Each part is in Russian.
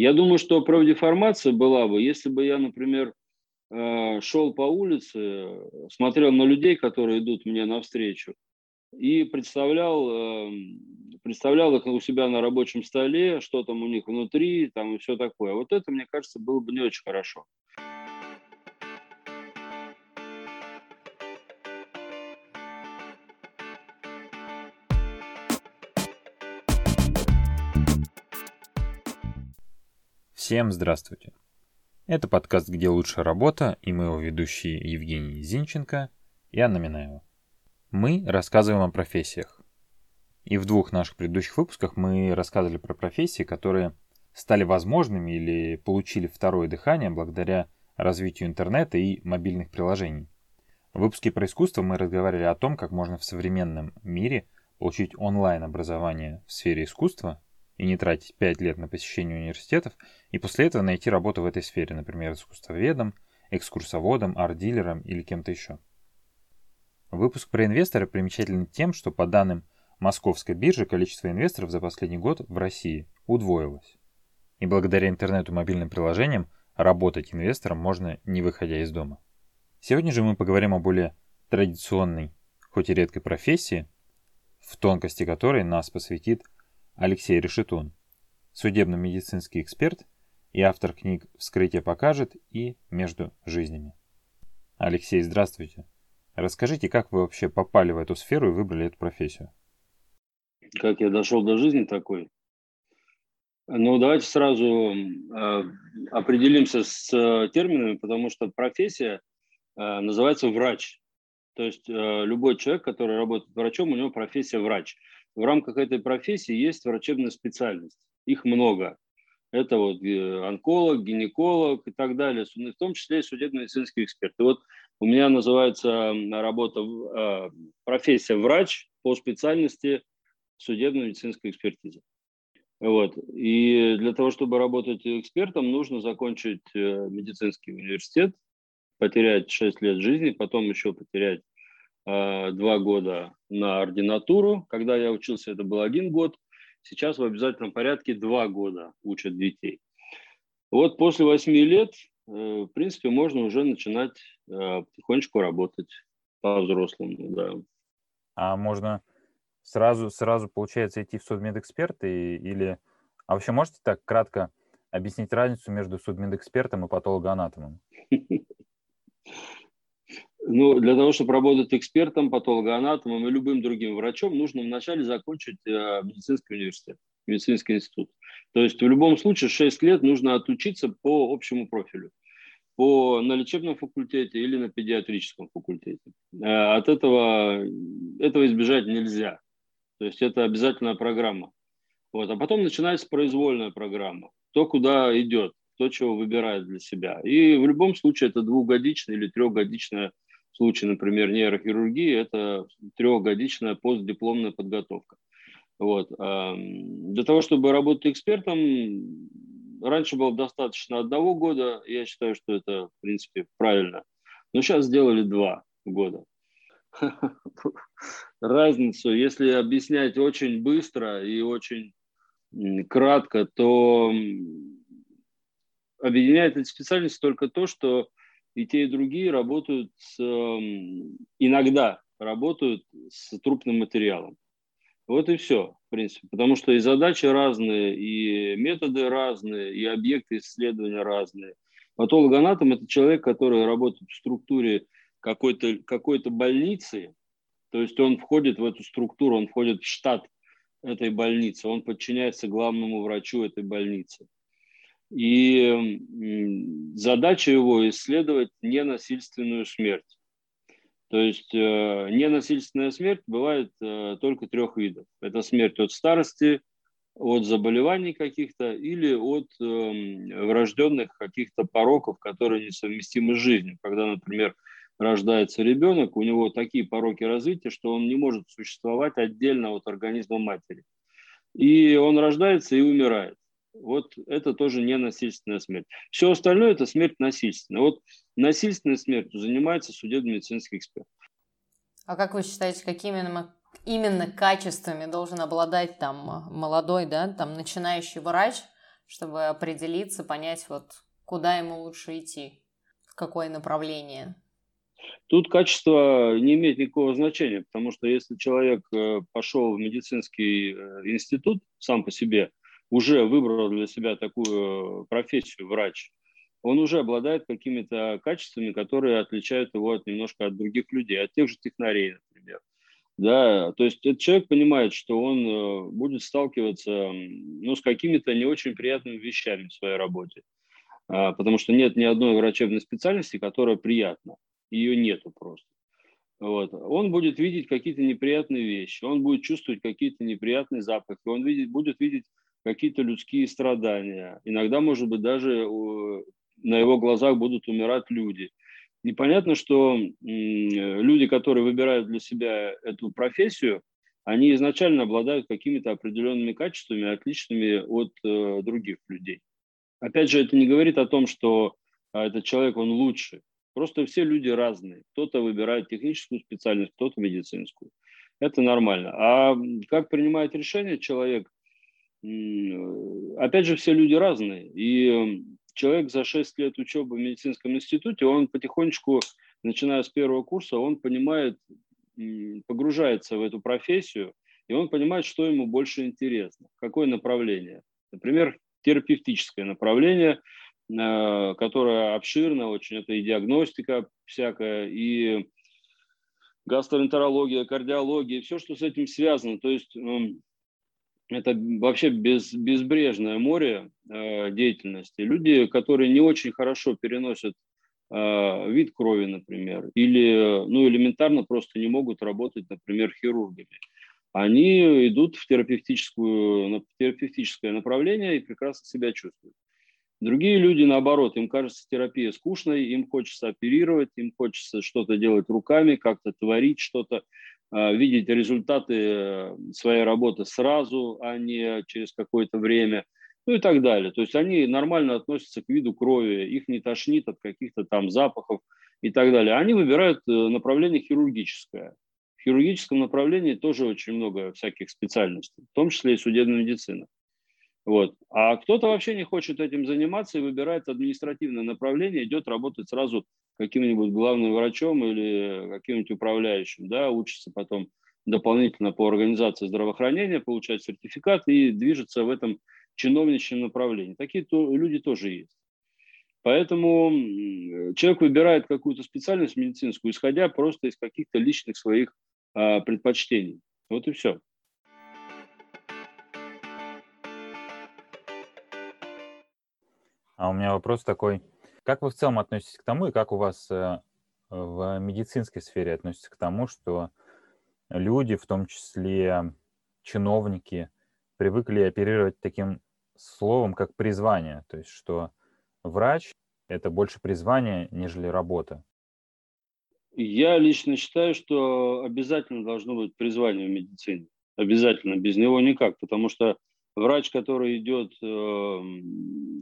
Я думаю, что правдеформация была бы, если бы я, например, э, шел по улице, смотрел на людей, которые идут мне навстречу, и представлял, эм, представлял их у себя на рабочем столе, что там у них внутри, там и все такое. Вот это, мне кажется, было бы не очень хорошо. Всем здравствуйте. Это подкаст «Где лучшая работа» и мы его ведущие Евгений Зинченко и Анна Минаева. Мы рассказываем о профессиях. И в двух наших предыдущих выпусках мы рассказывали про профессии, которые стали возможными или получили второе дыхание благодаря развитию интернета и мобильных приложений. В выпуске про искусство мы разговаривали о том, как можно в современном мире получить онлайн-образование в сфере искусства и не тратить 5 лет на посещение университетов, и после этого найти работу в этой сфере, например, искусствоведом, экскурсоводом, арт-дилером или кем-то еще. Выпуск про инвестора примечателен тем, что по данным Московской биржи количество инвесторов за последний год в России удвоилось. И благодаря интернету и мобильным приложениям работать инвестором можно не выходя из дома. Сегодня же мы поговорим о более традиционной, хоть и редкой профессии, в тонкости которой нас посвятит Алексей Решетун, судебно-медицинский эксперт и автор книг «Вскрытие покажет» и «Между жизнями». Алексей, здравствуйте. Расскажите, как вы вообще попали в эту сферу и выбрали эту профессию? Как я дошел до жизни такой? Ну, давайте сразу э, определимся с э, терминами, потому что профессия э, называется врач. То есть э, любой человек, который работает врачом, у него профессия врач. В рамках этой профессии есть врачебная специальность. Их много. Это вот э, онколог, гинеколог и так далее, в том числе и судебно-медицинский эксперт. И вот у меня называется работа, а, профессия врач по специальности судебно-медицинская экспертиза. Вот. И для того, чтобы работать экспертом, нужно закончить э, медицинский университет, потерять 6 лет жизни, потом еще потерять э, 2 года на ординатуру. Когда я учился, это был один год. Сейчас в обязательном порядке 2 года учат детей. Вот после 8 лет Э, в принципе, можно уже начинать э, потихонечку работать по-взрослому, да. А можно сразу, сразу получается, идти в судмедэксперты или... А вообще можете так кратко объяснить разницу между судмедэкспертом и патологоанатомом? Ну, для того, чтобы работать экспертом, патологоанатомом и любым другим врачом, нужно вначале закончить э, медицинский университет, медицинский институт. То есть в любом случае 6 лет нужно отучиться по общему профилю по, на лечебном факультете или на педиатрическом факультете. Э, от этого, этого избежать нельзя. То есть это обязательная программа. Вот. А потом начинается произвольная программа. Кто куда идет, кто чего выбирает для себя. И в любом случае это двухгодичная или трехгодичная случай, например, нейрохирургии, это трехгодичная постдипломная подготовка. Вот. Для того, чтобы работать экспертом, раньше было достаточно одного года, я считаю, что это, в принципе, правильно. Но сейчас сделали два года. Разницу, если объяснять очень быстро и очень кратко, то объединяет эти специальности только то, что и те, и другие работают с, иногда работают с трупным материалом. Вот и все, в принципе. Потому что и задачи разные, и методы разные, и объекты исследования разные. Патологоанатом – это человек, который работает в структуре какой-то какой больницы, то есть он входит в эту структуру, он входит в штат этой больницы, он подчиняется главному врачу этой больницы. И задача его исследовать ненасильственную смерть. То есть э, ненасильственная смерть бывает э, только трех видов. Это смерть от старости, от заболеваний каких-то или от э, врожденных каких-то пороков, которые несовместимы с жизнью. Когда, например, рождается ребенок, у него такие пороки развития, что он не может существовать отдельно от организма матери. И он рождается и умирает. Вот это тоже не насильственная смерть. Все остальное – это смерть насильственная. Вот насильственной смертью занимается судебно-медицинский эксперт. А как вы считаете, какими именно, именно качествами должен обладать там молодой, да, там начинающий врач, чтобы определиться, понять, вот куда ему лучше идти, в какое направление? Тут качество не имеет никакого значения, потому что если человек э, пошел в медицинский э, институт сам по себе, уже выбрал для себя такую профессию врач, он уже обладает какими-то качествами, которые отличают его от немножко от других людей, от тех же технарей, например. Да, то есть этот человек понимает, что он э, будет сталкиваться ну, с какими-то не очень приятными вещами в своей работе, а, потому что нет ни одной врачебной специальности, которая приятна, ее нету просто. Вот. Он будет видеть какие-то неприятные вещи, он будет чувствовать какие-то неприятные запахи, он видит, будет видеть какие-то людские страдания. Иногда, может быть, даже на его глазах будут умирать люди. Непонятно, что люди, которые выбирают для себя эту профессию, они изначально обладают какими-то определенными качествами, отличными от э, других людей. Опять же, это не говорит о том, что а, этот человек, он лучше. Просто все люди разные. Кто-то выбирает техническую специальность, кто-то медицинскую. Это нормально. А как принимает решение человек? Опять же, все люди разные. И человек за 6 лет учебы в медицинском институте, он потихонечку, начиная с первого курса, он понимает, погружается в эту профессию, и он понимает, что ему больше интересно, какое направление. Например, терапевтическое направление, э, которое обширно очень, это и диагностика всякая, и гастроэнтерология, кардиология, все, что с этим связано. То есть это вообще без, безбрежное море э, деятельности. Люди, которые не очень хорошо переносят э, вид крови, например, или ну, элементарно просто не могут работать, например, хирургами, они идут в, терапевтическую, в терапевтическое направление и прекрасно себя чувствуют. Другие люди, наоборот, им кажется терапия скучной, им хочется оперировать, им хочется что-то делать руками, как-то творить что-то. А, видеть результаты э, своей работы сразу, а не через какое-то время, ну и так далее. То есть они нормально относятся к виду крови, их не тошнит от каких-то там запахов и так далее. Они выбирают э, направление хирургическое. В хирургическом направлении тоже очень много всяких специальностей, в том числе и судебная медицина. Вот. А кто-то вообще не хочет этим заниматься и выбирает административное направление, идет работать сразу каким-нибудь главным врачом или каким-нибудь управляющим, да, учится потом дополнительно по организации здравоохранения, получать сертификат и движется в этом чиновничьем направлении. Такие то, люди тоже есть. Поэтому человек выбирает какую-то специальность медицинскую, исходя просто из каких-то личных своих а, предпочтений. Вот и все. А у меня вопрос такой. Как вы в целом относитесь к тому, и как у вас э, в медицинской сфере относятся к тому, что люди, в том числе чиновники, привыкли оперировать таким словом, как призвание, то есть что врач – это больше призвание, нежели работа? Я лично считаю, что обязательно должно быть призвание в медицине. Обязательно, без него никак, потому что врач, который идет э,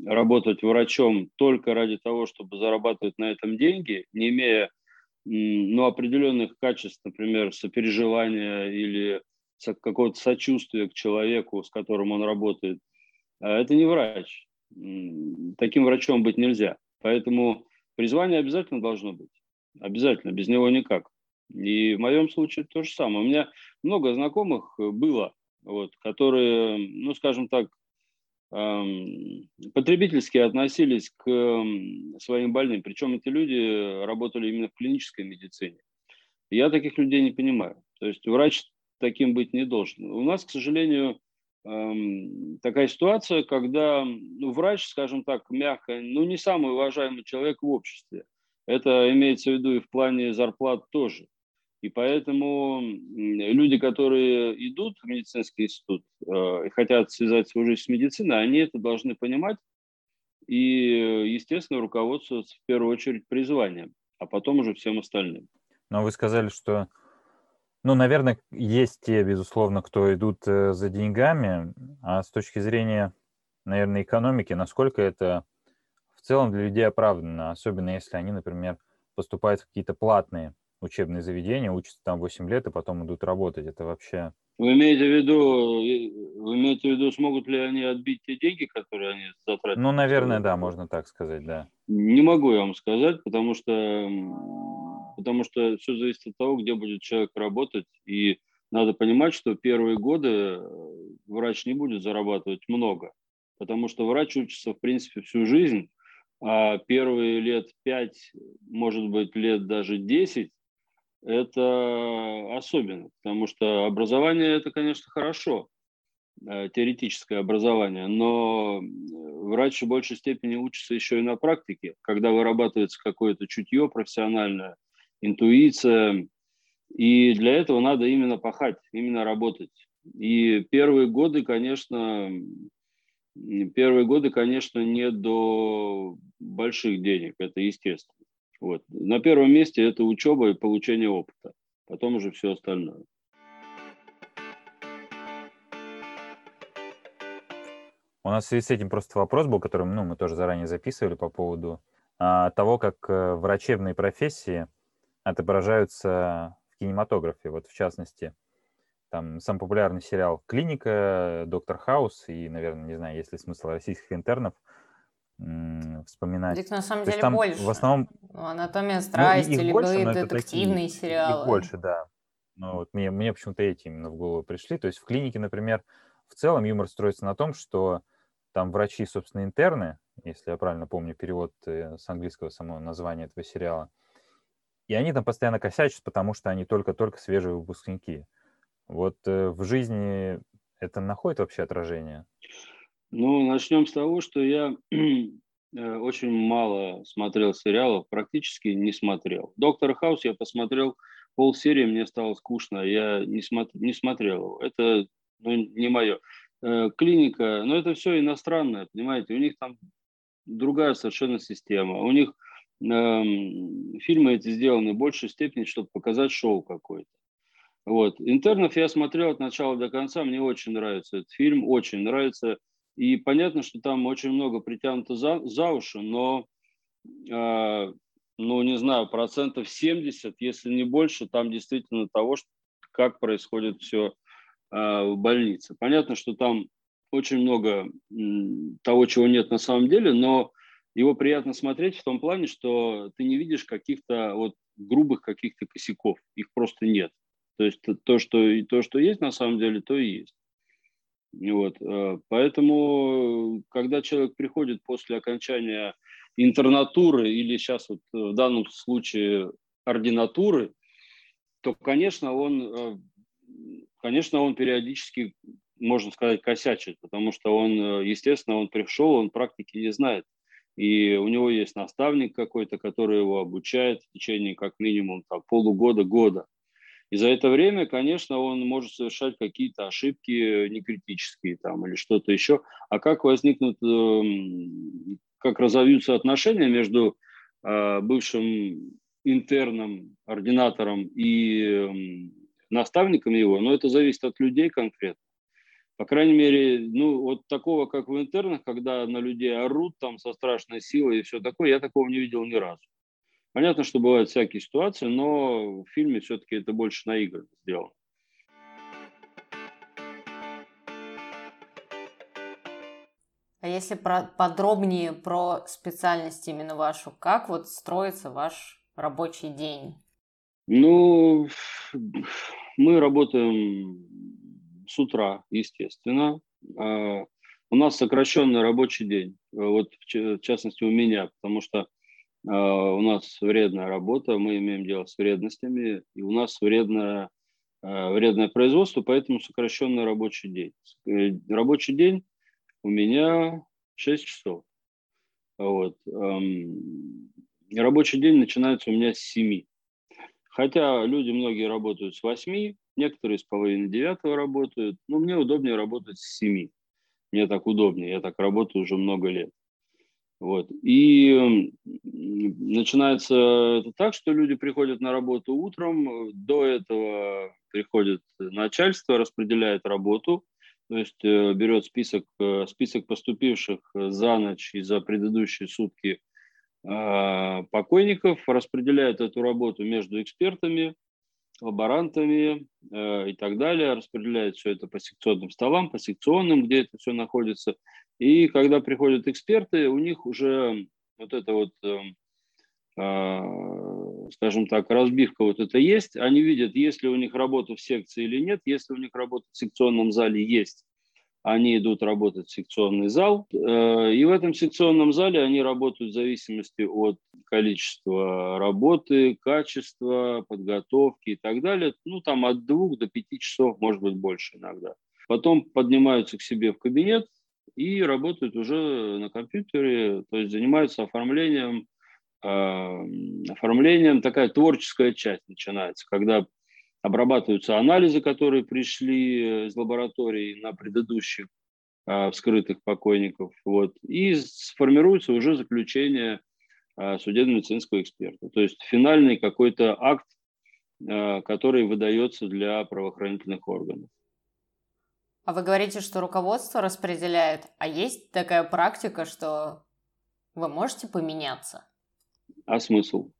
работать врачом только ради того, чтобы зарабатывать на этом деньги, не имея ну, определенных качеств, например, сопереживания или какого-то сочувствия к человеку, с которым он работает, а это не врач. Таким врачом быть нельзя. Поэтому призвание обязательно должно быть. Обязательно, без него никак. И в моем случае то же самое. У меня много знакомых было, вот, которые, ну, скажем так, эм, потребительски относились к эм, своим больным. Причем эти люди работали именно в клинической медицине. Я таких людей не понимаю. То есть врач таким быть не должен. У нас, к сожалению, эм, такая ситуация, когда ну, врач, скажем так, мягко, ну не самый уважаемый человек в обществе. Это имеется в виду и в плане зарплат тоже. И поэтому люди, которые идут в медицинский институт э, и хотят связать свою жизнь с медициной, они это должны понимать и, естественно, руководствоваться в первую очередь призванием, а потом уже всем остальным. Но вы сказали, что, ну, наверное, есть те, безусловно, кто идут э, за деньгами, а с точки зрения, наверное, экономики, насколько это в целом для людей оправдано, особенно если они, например, поступают в какие-то платные учебные заведения, учатся там 8 лет и потом идут работать. Это вообще... Вы имеете в виду, вы имеете в виду, смогут ли они отбить те деньги, которые они затратили? Ну, наверное, да, можно так сказать, да. Не могу я вам сказать, потому что, потому что все зависит от того, где будет человек работать. И надо понимать, что первые годы э, врач не будет зарабатывать много, потому что врач учится, в принципе, всю жизнь, а первые лет пять, может быть, лет даже десять это особенно, потому что образование это, конечно, хорошо, э, теоретическое образование, но врач в большей степени учится еще и на практике, когда вырабатывается какое-то чутье профессиональное, интуиция, и для этого надо именно пахать, именно работать. И первые годы, конечно, первые годы, конечно, не до больших денег, это естественно. Вот. На первом месте это учеба и получение опыта, потом уже все остальное. У нас в связи с этим просто вопрос был, который ну, мы тоже заранее записывали по поводу а, того, как а, врачебные профессии отображаются в кинематографе. Вот в частности, там самый популярный сериал «Клиника», «Доктор Хаус» и, наверное, не знаю, есть ли смысл российских интернов – вспоминать. Их на самом деле там, больше. В основном... Ну, «Анатомия страсти», ну, либо больше, детективные такие, сериалы. Их больше, да. Но вот мне, мне почему-то эти именно в голову пришли. То есть в клинике, например, в целом юмор строится на том, что там врачи, собственно, интерны, если я правильно помню перевод э, с английского самого названия этого сериала, и они там постоянно косячат, потому что они только-только свежие выпускники. Вот э, в жизни это находит вообще отражение? Ну, начнем с того, что я э, очень мало смотрел сериалов, практически не смотрел. «Доктор Хаус» я посмотрел полсерии, мне стало скучно, я не, смотр, не смотрел его. Это ну, не мое. Э, клиника, но ну, это все иностранное, понимаете, у них там другая совершенно система. У них э, фильмы эти сделаны в большей степени, чтобы показать шоу какое-то. Вот. «Интернов» я смотрел от начала до конца, мне очень нравится этот фильм, очень нравится и понятно, что там очень много притянуто за, за уши, но, э, ну, не знаю, процентов 70, если не больше, там действительно того, что, как происходит все э, в больнице. Понятно, что там очень много м, того, чего нет на самом деле, но его приятно смотреть в том плане, что ты не видишь каких-то вот грубых каких-то косяков, их просто нет. То есть то, что, то, что есть на самом деле, то и есть. Вот. Э, поэтому, когда человек приходит после окончания интернатуры или сейчас вот в данном случае ординатуры, то, конечно, он, э, конечно, он периодически, можно сказать, косячит, потому что он, э, естественно, он пришел, он практики не знает. И у него есть наставник какой-то, который его обучает в течение как минимум там, полугода-года. И за это время, конечно, он может совершать какие-то ошибки некритические там или что-то еще. А как возникнут, эм, как разовьются отношения между э, бывшим интерном, ординатором и эм, наставником его, но это зависит от людей конкретно. По крайней мере, ну, вот такого, как в интернах, когда на людей орут там со страшной силой и все такое, я такого не видел ни разу. Понятно, что бывают всякие ситуации, но в фильме все-таки это больше наигранно сделано. А если про, подробнее про специальность именно вашу, как вот строится ваш рабочий день? Ну, мы работаем с утра, естественно. А, у нас сокращенный рабочий день, вот в частности у меня, потому что у нас вредная работа, мы имеем дело с вредностями, и у нас вредное, а, вредное производство, поэтому сокращенный рабочий день. Э, рабочий день у меня 6 часов. Вот. Рабочий день начинается у меня с 7. Хотя люди многие работают с 8, некоторые с половины 9 работают, но мне удобнее работать с 7. Мне так удобнее, я так работаю уже много лет. Вот. И начинается это так, что люди приходят на работу утром, до этого приходит начальство, распределяет работу, то есть э, берет список, э, список поступивших за ночь и за предыдущие сутки а, покойников, распределяют эту работу между экспертами, лаборантами э, и так далее, распределяют все это по секционным столам, по секционным, где это все находится. И когда приходят эксперты, у них уже вот это вот, а, скажем так, разбивка вот это есть. Они видят, есть ли у них работа в секции или нет. Если у них работа в секционном зале есть, они идут работать в секционный зал, э, и в этом секционном зале они работают в зависимости от количества работы, качества, подготовки и так далее. Ну, там от двух до пяти часов, может быть, больше иногда. Потом поднимаются к себе в кабинет и работают уже на компьютере, то есть занимаются оформлением, э, оформлением, такая творческая часть начинается, когда обрабатываются анализы, которые пришли э, из лабораторий на предыдущих а, вскрытых покойников, вот, и сформируется уже заключение а, судебно-медицинского эксперта. То есть финальный какой-то акт, а, который выдается для правоохранительных органов. А вы говорите, что руководство распределяет, а есть такая практика, что вы можете поменяться? А смысл?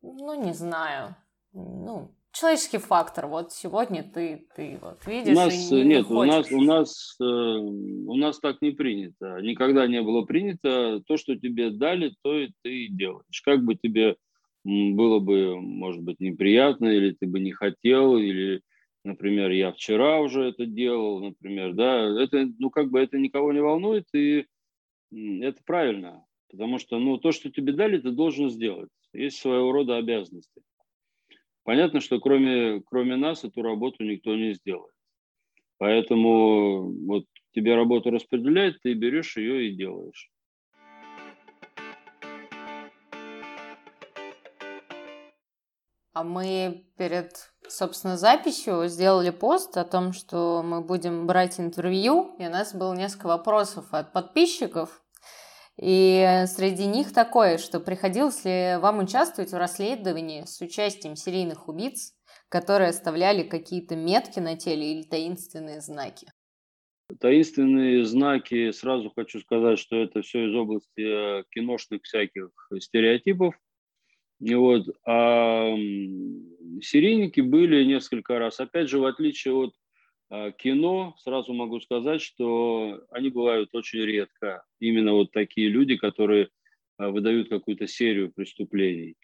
Ну, не знаю. Ну, человеческий фактор. Вот сегодня ты, ты вот видишь. У нас и не, нет, у нас у нас э, у нас так не принято. Никогда не было принято то, что тебе дали, то и ты делаешь. Как бы тебе было бы, может быть, неприятно, или ты бы не хотел, или, например, я вчера уже это делал, например, да, это, ну, как бы это никого не волнует, и это правильно, потому что, ну, то, что тебе дали, ты должен сделать. Есть своего рода обязанности. Понятно, что кроме, кроме нас эту работу никто не сделает. Поэтому вот тебе работу распределяют, ты берешь ее и делаешь. А мы перед, собственно, записью сделали пост о том, что мы будем брать интервью, и у нас было несколько вопросов от подписчиков. И среди них такое, что приходилось ли вам участвовать в расследовании с участием серийных убийц, которые оставляли какие-то метки на теле или таинственные знаки? Таинственные знаки, сразу хочу сказать, что это все из области э, киношных всяких стереотипов. И вот, а серийники были несколько раз. Опять же, в отличие от а, кино, сразу могу сказать, что они бывают очень редко. Именно вот такие люди, которые а, выдают какую-то серию преступлений.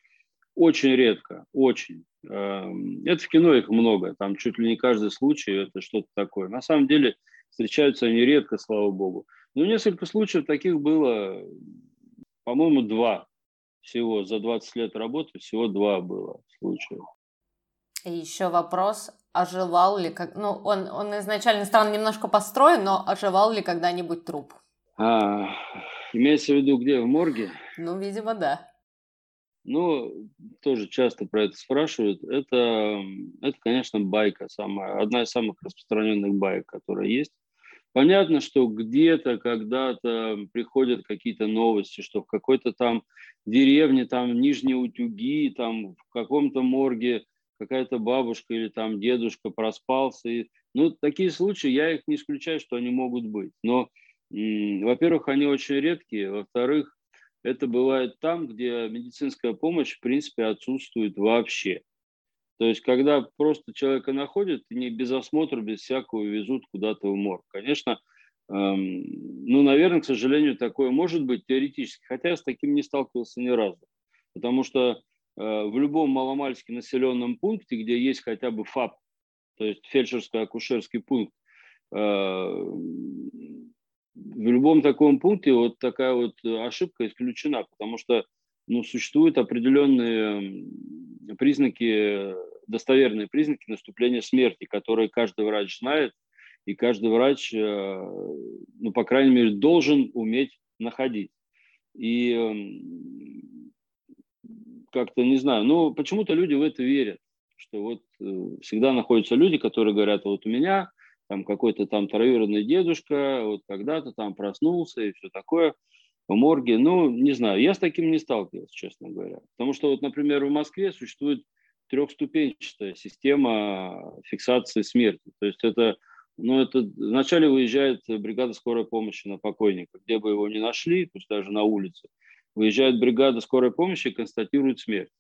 Очень редко, очень. Это в кино их много, там чуть ли не каждый случай это что-то такое. На самом деле встречаются они редко, слава богу. Но несколько случаев таких было, по-моему, два всего. За 20 лет работы всего два было случая. И еще вопрос, оживал ли, как, ну, он, он изначально странно немножко построен, но оживал ли когда-нибудь труп? А, имеется в виду где, в морге? Ну, видимо, да. Ну, тоже часто про это спрашивают. Это, это конечно, байка самая, одна из самых распространенных байк, которая есть. Понятно, что где-то, когда-то приходят какие-то новости, что в какой-то там деревне, там Нижние Утюги, там в каком-то морге какая-то бабушка или там дедушка проспался. И, ну, такие случаи, я их не исключаю, что они могут быть. Но, во-первых, они очень редкие. Во-вторых, это бывает там, где медицинская помощь, в принципе, отсутствует вообще. То есть, когда просто человека находят, не без осмотра, без всякого везут куда-то в морг. Конечно, эм, ну, наверное, к сожалению, такое может быть теоретически, хотя я с таким не сталкивался ни разу. Потому что Э, в любом маломальски населенном пункте, где есть хотя бы ФАП, то есть фельдшерско-акушерский пункт, э, в любом таком пункте вот такая вот ошибка исключена, потому что ну, существуют определенные признаки, достоверные признаки наступления смерти, которые каждый врач знает, и каждый врач, э, ну, по крайней мере, должен уметь находить. И как-то не знаю, но почему-то люди в это верят, что вот э, всегда находятся люди, которые говорят, вот у меня там какой-то там троюродный дедушка, вот когда-то там проснулся и все такое в морге. Ну, не знаю, я с таким не сталкивался, честно говоря. Потому что вот, например, в Москве существует трехступенчатая система фиксации смерти. То есть это, ну, это вначале выезжает бригада скорой помощи на покойника, где бы его не нашли, пусть даже на улице, выезжает бригада скорой помощи и констатирует смерть.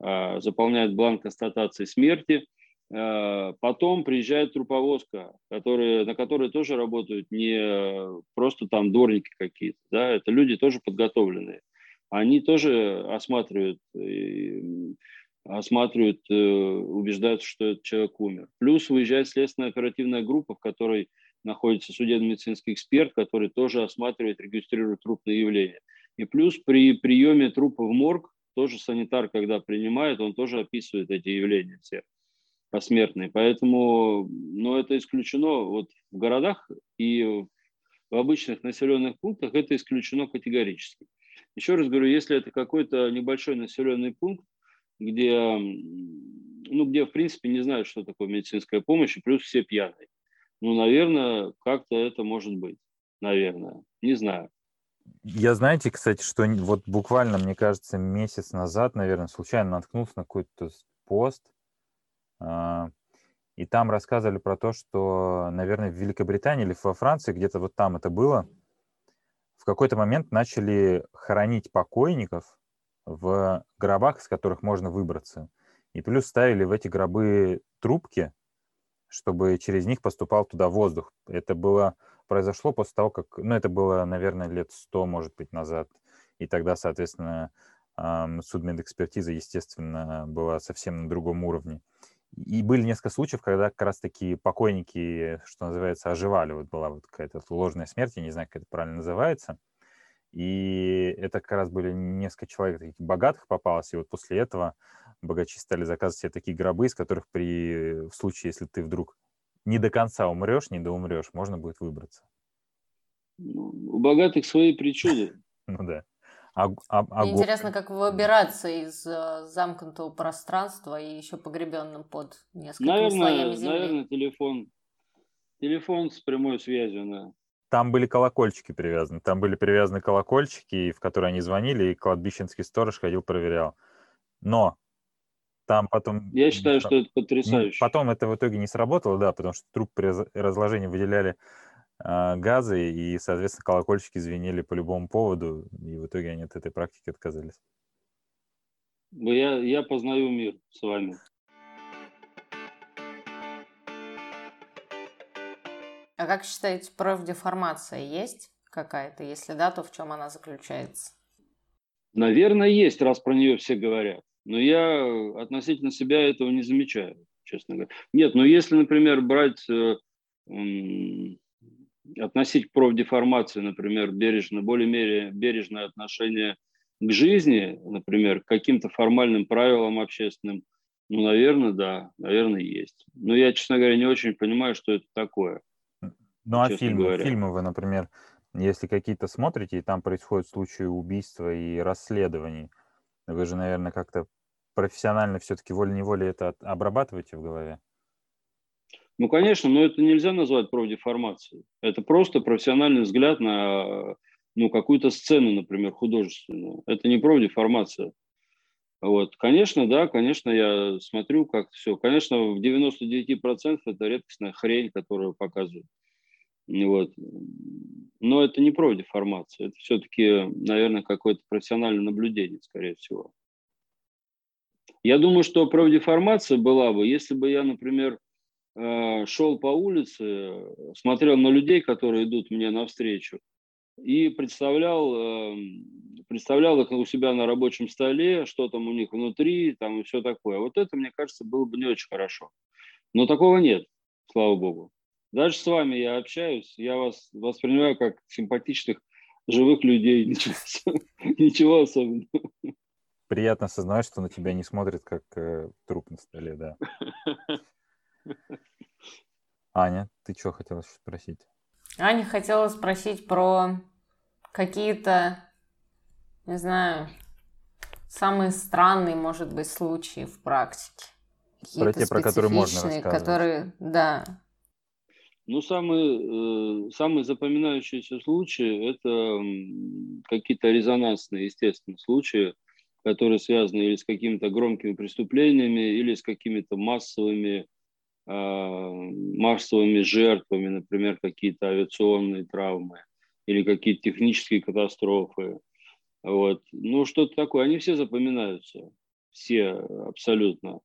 А, заполняет бланк констатации смерти. А, потом приезжает труповозка, которые, на которой тоже работают не просто там дворники какие-то, да, это люди тоже подготовленные. Они тоже осматривают, осматривают, э, убеждаются, что этот человек умер. Плюс выезжает следственная оперативная группа, в которой находится судебно-медицинский эксперт, который тоже осматривает, регистрирует трупные явления. И плюс при приеме трупа в морг, тоже санитар, когда принимает, он тоже описывает эти явления все посмертные. Поэтому ну, это исключено вот в городах и в обычных населенных пунктах это исключено категорически. Еще раз говорю, если это какой-то небольшой населенный пункт, где, ну, где в принципе не знают, что такое медицинская помощь, и плюс все пьяные. Ну, наверное, как-то это может быть. Наверное. Не знаю. Я, знаете, кстати, что вот буквально, мне кажется, месяц назад, наверное, случайно наткнулся на какой-то пост, и там рассказывали про то, что, наверное, в Великобритании или во Франции, где-то вот там это было, в какой-то момент начали хоронить покойников в гробах, из которых можно выбраться. И плюс ставили в эти гробы трубки, чтобы через них поступал туда воздух. Это было произошло после того, как, ну, это было, наверное, лет сто, может быть, назад. И тогда, соответственно, судмедэкспертиза, естественно, была совсем на другом уровне. И были несколько случаев, когда как раз-таки покойники, что называется, оживали. Вот была вот какая-то ложная смерть, я не знаю, как это правильно называется. И это как раз были несколько человек таких богатых попалось, и вот после этого богачи стали заказывать себе такие гробы, из которых при в случае, если ты вдруг не до конца умрешь, не доумрешь, можно будет выбраться. Ну, у богатых свои причуды. Ну да. А, а, а Мне интересно, как выбираться из uh, замкнутого пространства и еще погребенным под несколькими наверное, слоями земли. Наверное, телефон. Телефон с прямой связью, да. Там были колокольчики привязаны. Там были привязаны колокольчики, в которые они звонили, и кладбищенский сторож ходил, проверял. Но там потом... Я считаю, что это потрясающе. Потом это в итоге не сработало, да, потому что труп при разложении выделяли э, газы, и, соответственно, колокольчики звенели по любому поводу, и в итоге они от этой практики отказались. Я, я познаю мир с вами. А как считаете, профдеформация есть какая-то? Если да, то в чем она заключается? Наверное, есть, раз про нее все говорят. Но я относительно себя этого не замечаю, честно говоря. Нет, но если, например, брать, э, э, относить к профдеформации, например, бережно, более-менее бережное отношение к жизни, например, к каким-то формальным правилам общественным, ну, наверное, да, наверное, есть. Но я, честно говоря, не очень понимаю, что это такое. Ну, а фильмы, говоря. фильмы вы, например, если какие-то смотрите, и там происходят случаи убийства и расследований, вы же, наверное, как-то профессионально все-таки волей-неволей это обрабатываете в голове? Ну, конечно, но это нельзя назвать профдеформацией. Это просто профессиональный взгляд на ну, какую-то сцену, например, художественную. Это не профдеформация. Вот. Конечно, да, конечно, я смотрю, как все. Конечно, в 99% это редкостная хрень, которую показывают. Вот. Но это не профдеформация, это все-таки, наверное, какое-то профессиональное наблюдение, скорее всего. Я думаю, что профдеформация была бы, если бы я, например, шел по улице, смотрел на людей, которые идут мне навстречу, и представлял, эм, представлял их у себя на рабочем столе, что там у них внутри, там и все такое. Вот это, мне кажется, было бы не очень хорошо. Но такого нет, слава богу. Даже с вами я общаюсь, я вас воспринимаю как симпатичных, живых людей, ничего, ничего особенного. Приятно осознавать, что на тебя не смотрят, как э, труп на столе, да. Аня, ты что хотела спросить? Аня хотела спросить про какие-то, не знаю, самые странные, может быть, случаи в практике. Про те, про которые можно рассказывать. Которые, да, ну, самые, э, самые запоминающиеся случаи – это какие-то резонансные, естественно, случаи, которые связаны или с какими-то громкими преступлениями, или с какими-то массовыми, массовыми жертвами, например, какие-то авиационные травмы или какие-то технические катастрофы. Вот. Ну, что-то такое. Они все запоминаются. Все абсолютно.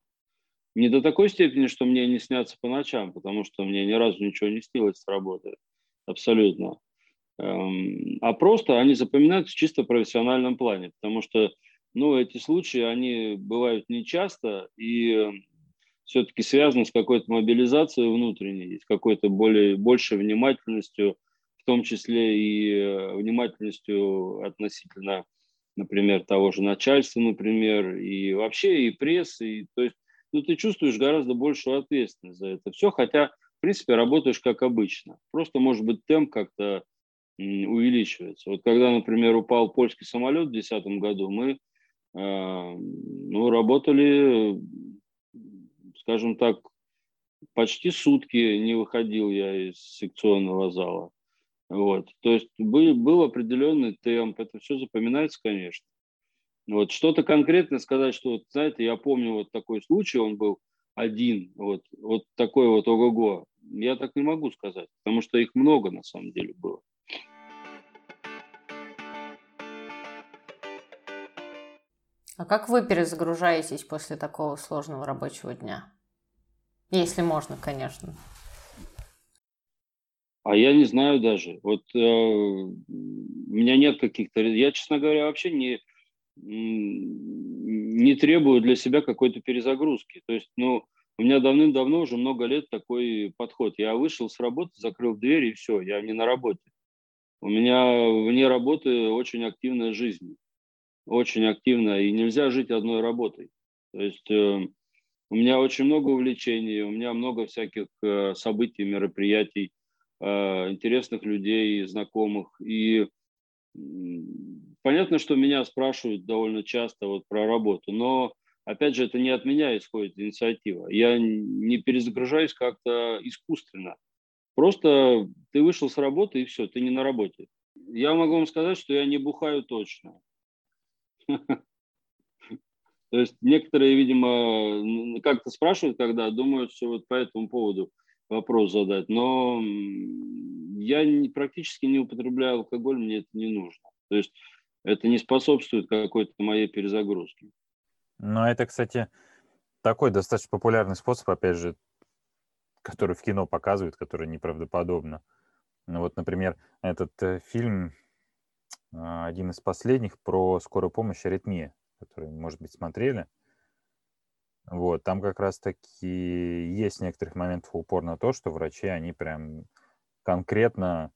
Не до такой степени, что мне не снятся по ночам, потому что мне ни разу ничего не снилось с работы. Абсолютно. Эм, а просто они запоминаются чисто в профессиональном плане, потому что ну, эти случаи, они бывают нечасто и все-таки связаны с какой-то мобилизацией внутренней, с какой-то более, большей внимательностью, в том числе и э, внимательностью относительно, например, того же начальства, например, и вообще и прессы. И, то есть ну, ты чувствуешь гораздо большую ответственность за это все, хотя, в принципе, работаешь как обычно. Просто, может быть, темп как-то увеличивается. Вот когда, например, упал польский самолет в 2010 году, мы э, ну, работали, скажем так, почти сутки не выходил я из секционного зала. Вот. То есть был, был определенный темп, это все запоминается, конечно. Вот что-то конкретно сказать, что, вот, знаете, я помню вот такой случай, он был один, вот, вот такой вот ого-го, я так не могу сказать, потому что их много на самом деле было. А как вы перезагружаетесь после такого сложного рабочего дня? Если можно, конечно. А я не знаю даже. Вот э, у меня нет каких-то... Я, честно говоря, вообще не, не требую для себя какой-то перезагрузки. То есть, ну, у меня давным-давно, уже много лет такой подход. Я вышел с работы, закрыл дверь и все, я не на работе. У меня вне работы очень активная жизнь. Очень активная, и нельзя жить одной работой. То есть э, у меня очень много увлечений, у меня много всяких э, событий, мероприятий, э, интересных людей, знакомых. И понятно, что меня спрашивают довольно часто вот про работу, но опять же, это не от меня исходит инициатива. Я не перезагружаюсь как-то искусственно. Просто ты вышел с работы и все, ты не на работе. Я могу вам сказать, что я не бухаю точно. То есть некоторые, видимо, как-то спрашивают, когда думают, что вот по этому поводу вопрос задать. Но я не, практически не употребляю алкоголь, мне это не нужно. То есть это не способствует какой-то моей перезагрузке. Но это, кстати, такой достаточно популярный способ, опять же, который в кино показывают, который неправдоподобно. Ну вот, например, этот э, фильм, э, один из последних, про скорую помощь аритмия, который, может быть, смотрели. Вот, там как раз-таки есть некоторых моментов упор на то, что врачи, они прям конкретно,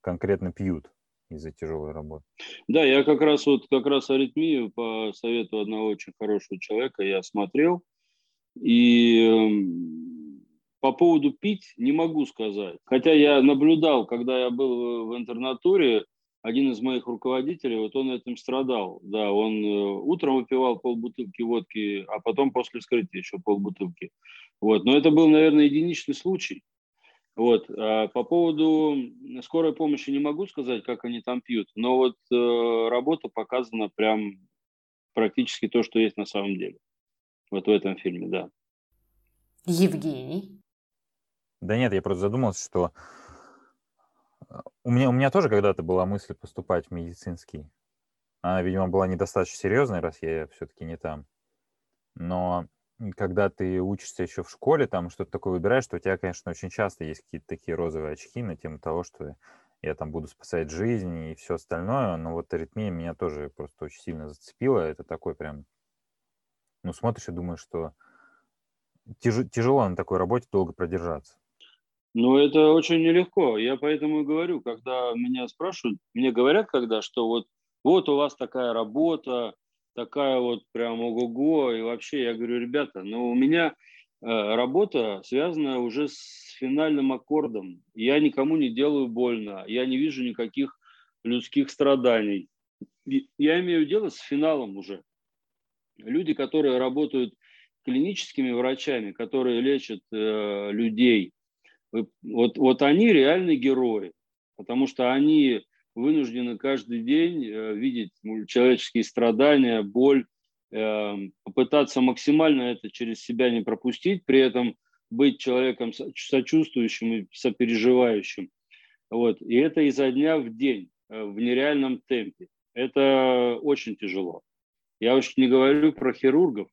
конкретно пьют из-за тяжелой работы. Да, я как раз вот как раз аритмию по совету одного очень хорошего человека я смотрел. И эм, по поводу пить не могу сказать. Хотя я наблюдал, когда я был в интернатуре, один из моих руководителей, вот он этим страдал. Да, он э, утром выпивал полбутылки водки, а потом после вскрытия еще полбутылки. Вот. Но это был, наверное, единичный случай. Вот. А по поводу скорой помощи не могу сказать, как они там пьют, но вот э, работа показана прям практически то, что есть на самом деле. Вот в этом фильме, да. Евгений? Да нет, я просто задумался, что у меня, у меня тоже когда-то была мысль поступать в медицинский. Она, видимо, была недостаточно серьезной, раз я все-таки не там. Но когда ты учишься еще в школе, там что-то такое выбираешь, что у тебя, конечно, очень часто есть какие-то такие розовые очки на тему того, что я там буду спасать жизнь и все остальное. Но вот аритмия меня тоже просто очень сильно зацепила. Это такой прям... Ну, смотришь и думаешь, что тяж... тяжело на такой работе долго продержаться. Ну, это очень нелегко. Я поэтому и говорю, когда меня спрашивают, мне говорят когда, что вот, вот у вас такая работа, такая вот прям ого-го. И вообще, я говорю, ребята, ну у меня э, работа связана уже с финальным аккордом. Я никому не делаю больно, я не вижу никаких людских страданий. Я имею дело с финалом уже. Люди, которые работают клиническими врачами, которые лечат э, людей, вот, вот они реальные герои, потому что они вынуждены каждый день э, видеть человеческие страдания, боль, эм, попытаться максимально это через себя не пропустить, при этом быть человеком сочувствующим и сопереживающим. Вот. И это изо дня в день, э, в нереальном темпе. Это очень тяжело. Я уж не говорю про хирургов,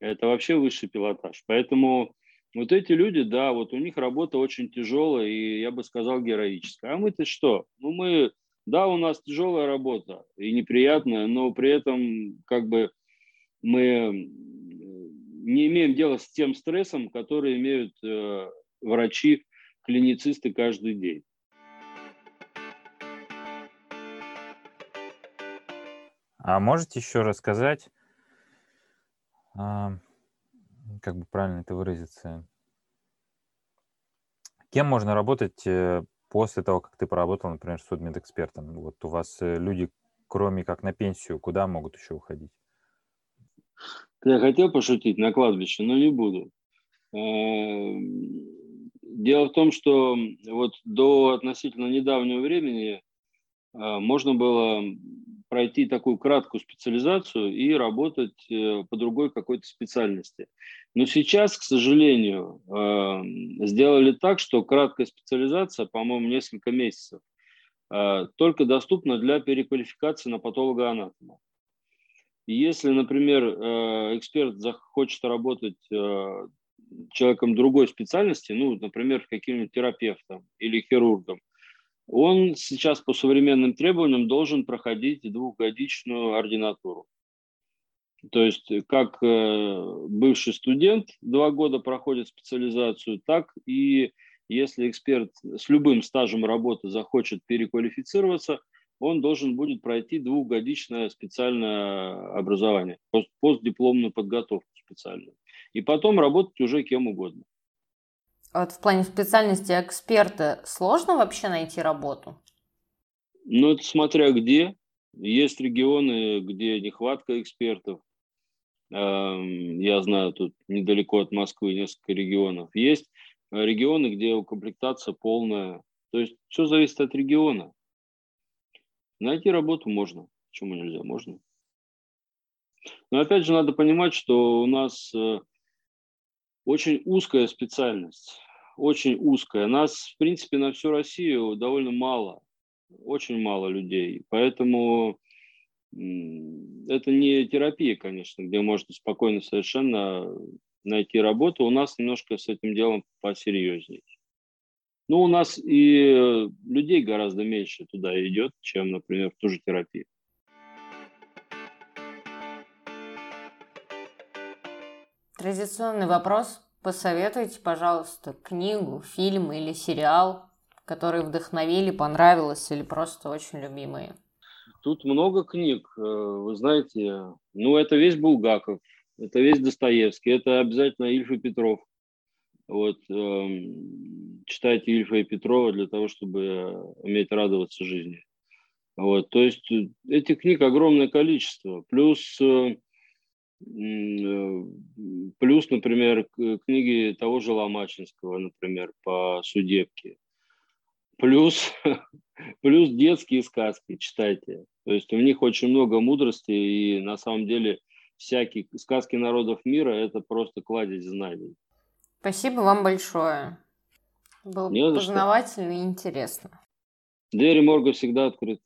это вообще высший пилотаж. Поэтому вот эти люди, да, вот у них работа очень тяжелая и, я бы сказал, героическая. А мы-то что? Ну, мы, да, у нас тяжелая работа и неприятная, но при этом как бы мы не имеем дела с тем стрессом, который имеют э, врачи, клиницисты каждый день. А можете еще рассказать, а, как бы правильно это выразиться, кем можно работать э, после того, как ты поработал, например, судмедэкспертом? Вот у вас э, люди, кроме как на пенсию, куда могут еще уходить? Я хотел пошутить на кладбище, но не буду. Эм, дело в том, что вот до относительно недавнего времени можно было пройти такую краткую специализацию и работать э, по другой какой-то специальности. Но сейчас, к сожалению, а, сделали так, что краткая специализация, по-моему, несколько месяцев, а, только доступна для переквалификации на патолога-анатома. Если, например, э, эксперт захочет работать э, человеком другой специальности, ну, например, каким-нибудь терапевтом или хирургом, он сейчас по современным требованиям должен проходить двухгодичную ординатуру. То есть как э, бывший студент два года проходит специализацию, так и если эксперт с любым стажем работы захочет переквалифицироваться, он должен будет пройти двухгодичное специальное образование, постдипломную подготовку специальную. И потом работать уже кем угодно. Вот в плане специальности эксперта сложно вообще найти работу? Ну, это смотря где. Есть регионы, где нехватка экспертов. Эм, я знаю, тут недалеко от Москвы несколько регионов. Есть регионы, где укомплектация полная. То есть все зависит от региона. Найти работу можно. Почему нельзя? Можно. Но опять же надо понимать, что у нас э, очень узкая специальность, очень узкая. Нас, в принципе, на всю Россию довольно мало, очень мало людей. Поэтому это не терапия, конечно, где можно спокойно совершенно найти работу. У нас немножко с этим делом посерьезнее. Ну, у нас и людей гораздо меньше туда идет, чем, например, в ту же терапию. Традиционный вопрос. Посоветуйте, пожалуйста, книгу, фильм или сериал, которые вдохновили, понравилось или просто очень любимые. Тут много книг, э, вы знаете. Ну, это весь Булгаков, это весь Достоевский, это обязательно Ильф и Петров. Вот, э, читайте Ильфа и Петрова для того, чтобы уметь радоваться жизни. Вот, то есть э, этих книг огромное количество. Плюс э, Э, плюс, например, книги того же Ломачинского, например, по судебке. Плюс, плюс детские сказки читайте. То есть у них очень много мудрости, и на самом деле всякие сказки народов мира – это просто кладезь знаний. Спасибо вам большое. Было Не познавательно и интересно. Двери морга всегда открыты.